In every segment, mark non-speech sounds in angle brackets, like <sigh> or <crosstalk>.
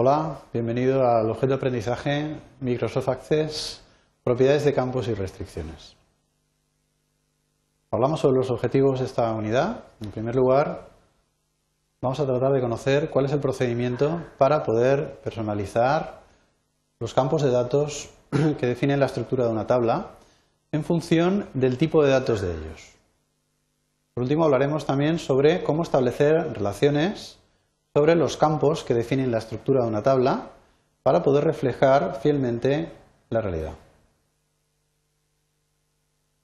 Hola, bienvenido al objeto de aprendizaje Microsoft Access, propiedades de campos y restricciones. Hablamos sobre los objetivos de esta unidad. En primer lugar, vamos a tratar de conocer cuál es el procedimiento para poder personalizar los campos de datos <clears throat> que definen la estructura de una tabla en función del tipo de datos de ellos. Por último, hablaremos también sobre cómo establecer relaciones sobre los campos que definen la estructura de una tabla para poder reflejar fielmente la realidad.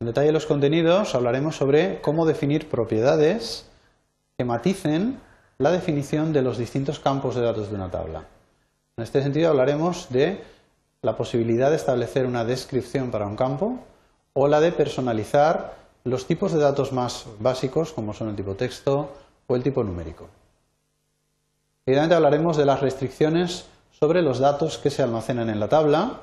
En detalle los contenidos hablaremos sobre cómo definir propiedades que maticen la definición de los distintos campos de datos de una tabla. En este sentido hablaremos de la posibilidad de establecer una descripción para un campo o la de personalizar los tipos de datos más básicos como son el tipo texto o el tipo numérico. Evidentemente hablaremos de las restricciones sobre los datos que se almacenan en la tabla,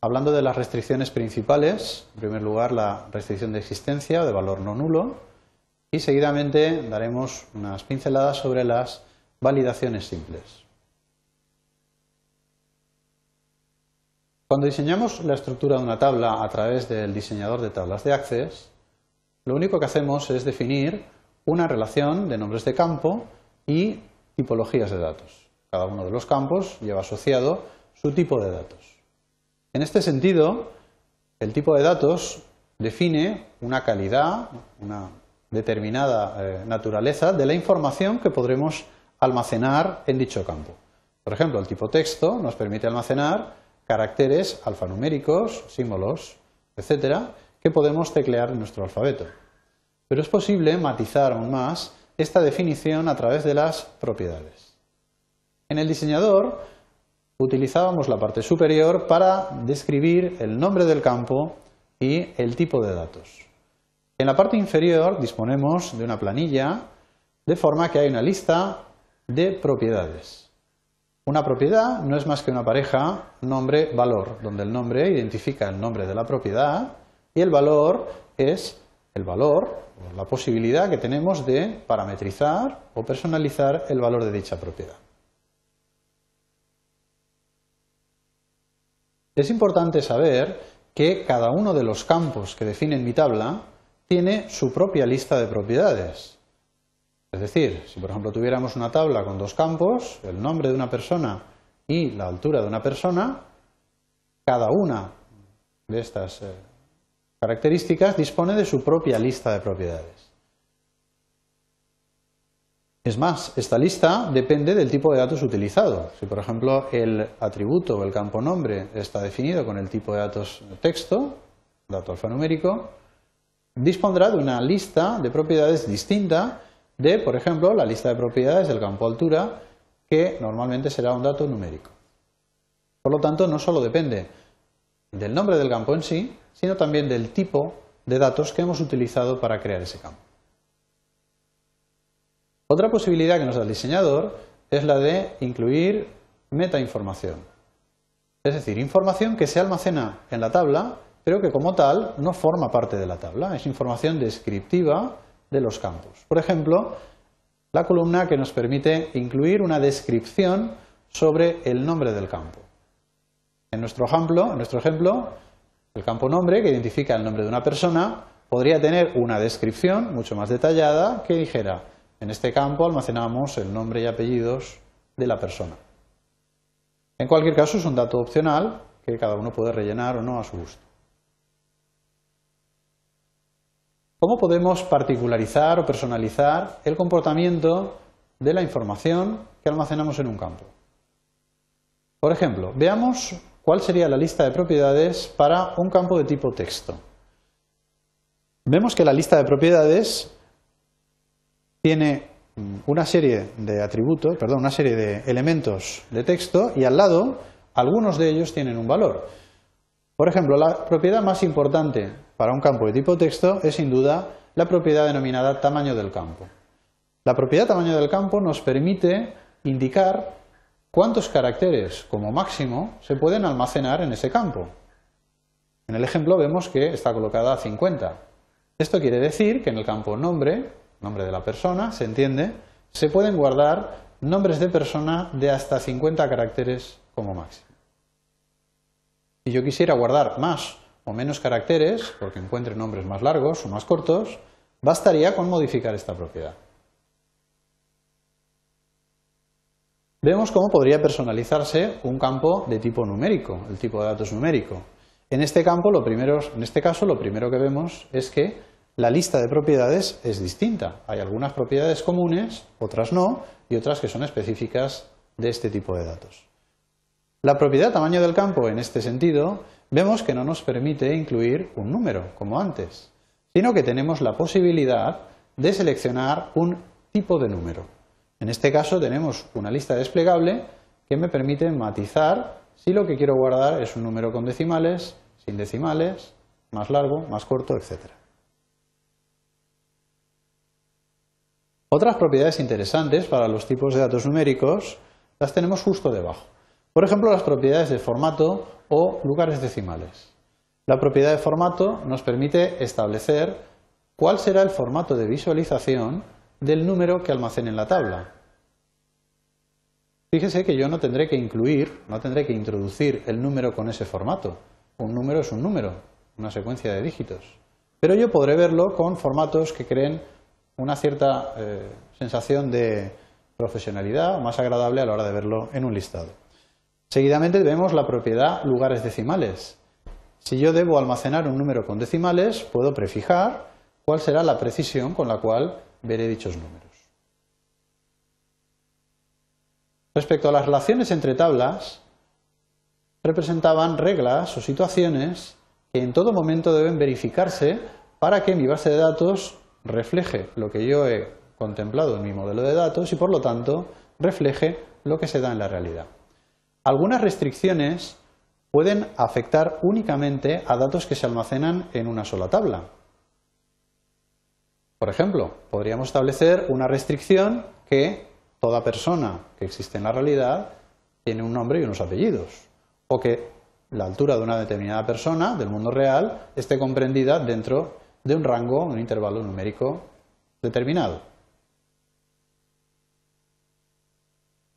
hablando de las restricciones principales, en primer lugar la restricción de existencia de valor no nulo, y seguidamente daremos unas pinceladas sobre las validaciones simples. Cuando diseñamos la estructura de una tabla a través del diseñador de tablas de Access, lo único que hacemos es definir una relación de nombres de campo y tipologías de datos. Cada uno de los campos lleva asociado su tipo de datos. En este sentido, el tipo de datos define una calidad, una determinada eh, naturaleza de la información que podremos almacenar en dicho campo. Por ejemplo, el tipo texto nos permite almacenar caracteres alfanuméricos, símbolos, etcétera, que podemos teclear en nuestro alfabeto. Pero es posible matizar aún más esta definición a través de las propiedades. En el diseñador utilizábamos la parte superior para describir el nombre del campo y el tipo de datos. En la parte inferior disponemos de una planilla de forma que hay una lista de propiedades. Una propiedad no es más que una pareja nombre-valor, donde el nombre identifica el nombre de la propiedad y el valor es el valor la posibilidad que tenemos de parametrizar o personalizar el valor de dicha propiedad. Es importante saber que cada uno de los campos que definen mi tabla tiene su propia lista de propiedades. Es decir, si por ejemplo tuviéramos una tabla con dos campos, el nombre de una persona y la altura de una persona, cada una de estas eh, características dispone de su propia lista de propiedades. Es más, esta lista depende del tipo de datos utilizado. Si, por ejemplo, el atributo o el campo nombre está definido con el tipo de datos texto, dato alfanumérico, dispondrá de una lista de propiedades distinta de, por ejemplo, la lista de propiedades del campo altura, que normalmente será un dato numérico. Por lo tanto, no solo depende del nombre del campo en sí, sino también del tipo de datos que hemos utilizado para crear ese campo. Otra posibilidad que nos da el diseñador es la de incluir metainformación. Es decir, información que se almacena en la tabla, pero que como tal no forma parte de la tabla. Es información descriptiva de los campos. Por ejemplo, la columna que nos permite incluir una descripción sobre el nombre del campo. En nuestro ejemplo, nuestro ejemplo el campo nombre, que identifica el nombre de una persona, podría tener una descripción mucho más detallada que dijera, en este campo almacenamos el nombre y apellidos de la persona. En cualquier caso, es un dato opcional que cada uno puede rellenar o no a su gusto. ¿Cómo podemos particularizar o personalizar el comportamiento de la información que almacenamos en un campo? Por ejemplo, veamos cuál sería la lista de propiedades para un campo de tipo texto. Vemos que la lista de propiedades tiene una serie de atributos, perdón, una serie de elementos de texto y al lado algunos de ellos tienen un valor. Por ejemplo, la propiedad más importante para un campo de tipo texto es sin duda la propiedad denominada tamaño del campo. La propiedad tamaño del campo nos permite indicar cuántos caracteres como máximo se pueden almacenar en ese campo. En el ejemplo vemos que está colocada a 50. Esto quiere decir que en el campo nombre, nombre de la persona, se entiende, se pueden guardar nombres de persona de hasta 50 caracteres como máximo. Si yo quisiera guardar más o menos caracteres, porque encuentre nombres más largos o más cortos, bastaría con modificar esta propiedad. Vemos cómo podría personalizarse un campo de tipo numérico, el tipo de datos numérico. En este campo, lo primero, en este caso, lo primero que vemos es que la lista de propiedades es distinta. Hay algunas propiedades comunes, otras no, y otras que son específicas de este tipo de datos. La propiedad tamaño del campo, en este sentido, vemos que no nos permite incluir un número, como antes, sino que tenemos la posibilidad de seleccionar un tipo de número. En este caso tenemos una lista desplegable que me permite matizar si lo que quiero guardar es un número con decimales, sin decimales, más largo, más corto, etc. Otras propiedades interesantes para los tipos de datos numéricos las tenemos justo debajo. Por ejemplo, las propiedades de formato o lugares decimales. La propiedad de formato nos permite establecer cuál será el formato de visualización del número que almacene en la tabla. Fíjese que yo no tendré que incluir, no tendré que introducir el número con ese formato. Un número es un número, una secuencia de dígitos. Pero yo podré verlo con formatos que creen una cierta eh, sensación de profesionalidad más agradable a la hora de verlo en un listado. Seguidamente vemos la propiedad lugares decimales. Si yo debo almacenar un número con decimales, puedo prefijar cuál será la precisión con la cual veré dichos números. Respecto a las relaciones entre tablas, representaban reglas o situaciones que en todo momento deben verificarse para que mi base de datos refleje lo que yo he contemplado en mi modelo de datos y por lo tanto refleje lo que se da en la realidad. Algunas restricciones pueden afectar únicamente a datos que se almacenan en una sola tabla. Por ejemplo, podríamos establecer una restricción que toda persona que existe en la realidad tiene un nombre y unos apellidos, o que la altura de una determinada persona del mundo real esté comprendida dentro de un rango, un intervalo numérico determinado.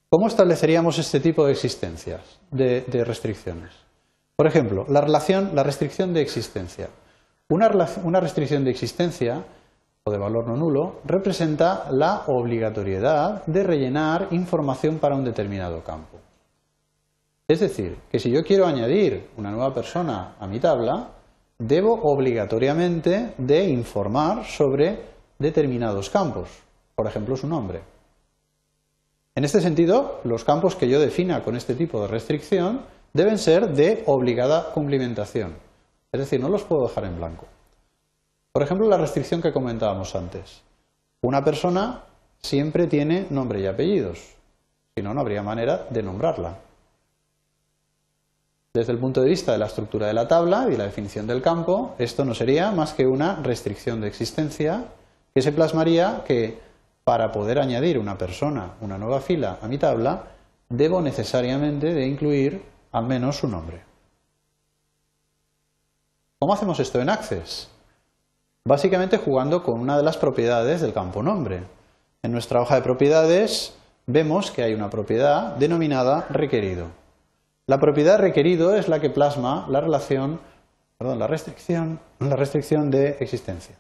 ¿Cómo estableceríamos este tipo de existencias, de, restricciones? Por ejemplo, la, relación, la restricción de existencia. Una, una restricción de existencia de valor no nulo representa la obligatoriedad de rellenar información para un determinado campo. Es decir, que si yo quiero añadir una nueva persona a mi tabla, debo obligatoriamente de informar sobre determinados campos, por ejemplo su nombre. En este sentido, los campos que yo defina con este tipo de restricción deben ser de obligada cumplimentación. Es decir, no los puedo dejar en blanco. Por ejemplo, la restricción que comentábamos antes. Una persona siempre tiene nombre y apellidos. Si no, no habría manera de nombrarla. Desde el punto de vista de la estructura de la tabla y la definición del campo, esto no sería más que una restricción de existencia que se plasmaría que para poder añadir una persona, una nueva fila a mi tabla, debo necesariamente de incluir al menos su nombre. ¿Cómo hacemos esto en Access? Básicamente jugando con una de las propiedades del campo nombre. En nuestra hoja de propiedades vemos que hay una propiedad denominada requerido. La propiedad requerido es la que plasma la relación, perdón, la restricción, la restricción de existencia.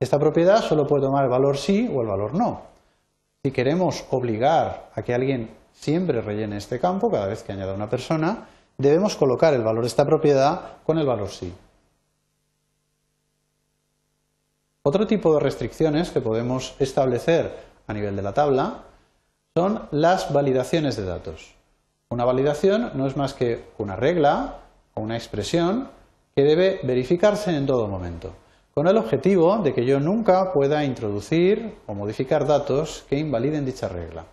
Esta propiedad solo puede tomar el valor sí o el valor no. Si queremos obligar a que alguien siempre rellene este campo cada vez que añada una persona, debemos colocar el valor de esta propiedad con el valor sí. Otro tipo de restricciones que podemos establecer a nivel de la tabla son las validaciones de datos. Una validación no es más que una regla o una expresión que debe verificarse en todo momento con el objetivo de que yo nunca pueda introducir o modificar datos que invaliden dicha regla.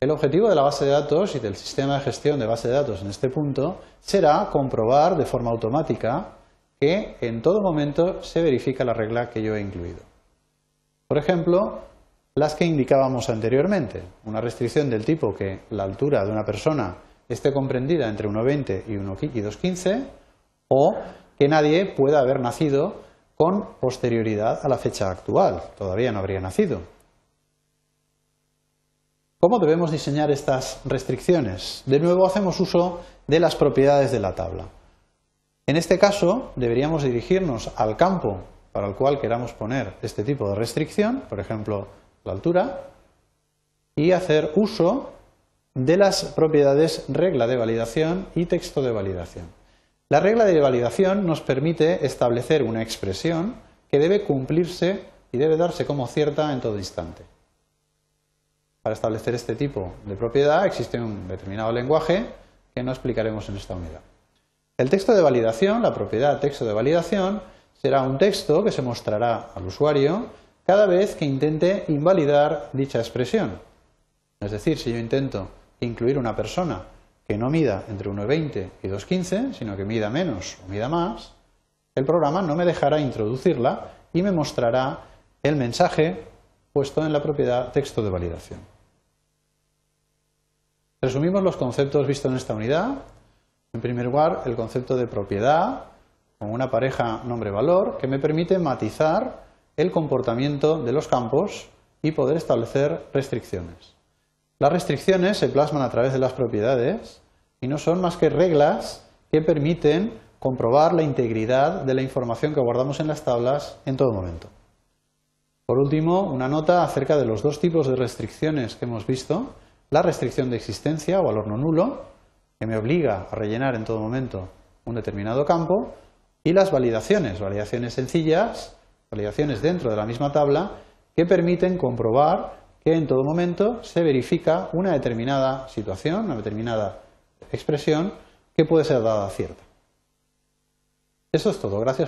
El objetivo de la base de datos y del sistema de gestión de base de datos en este punto será comprobar de forma automática que en todo momento se verifica la regla que yo he incluido. Por ejemplo, las que indicábamos anteriormente, una restricción del tipo que la altura de una persona esté comprendida entre 1,20 y 2,15 o que nadie pueda haber nacido con posterioridad a la fecha actual. Todavía no habría nacido. ¿Cómo debemos diseñar estas restricciones? De nuevo hacemos uso de las propiedades de la tabla. En este caso deberíamos dirigirnos al campo para el cual queramos poner este tipo de restricción, por ejemplo la altura, y hacer uso de las propiedades regla de validación y texto de validación. La regla de validación nos permite establecer una expresión que debe cumplirse y debe darse como cierta en todo instante. Para establecer este tipo de propiedad existe un determinado lenguaje que no explicaremos en esta unidad. El texto de validación, la propiedad texto de validación, será un texto que se mostrará al usuario cada vez que intente invalidar dicha expresión. Es decir, si yo intento incluir una persona que no mida entre 1,20 y 2,15, sino que mida menos o mida más, el programa no me dejará introducirla y me mostrará el mensaje puesto en la propiedad texto de validación. Resumimos los conceptos vistos en esta unidad. En primer lugar, el concepto de propiedad, con una pareja nombre-valor, que me permite matizar el comportamiento de los campos y poder establecer restricciones. Las restricciones se plasman a través de las propiedades y no son más que reglas que permiten comprobar la integridad de la información que guardamos en las tablas en todo momento. Por último, una nota acerca de los dos tipos de restricciones que hemos visto. La restricción de existencia o valor no nulo, que me obliga a rellenar en todo momento un determinado campo, y las validaciones, validaciones sencillas, validaciones dentro de la misma tabla, que permiten comprobar que en todo momento se verifica una determinada situación, una determinada expresión que puede ser dada cierta. Eso es todo. Gracias por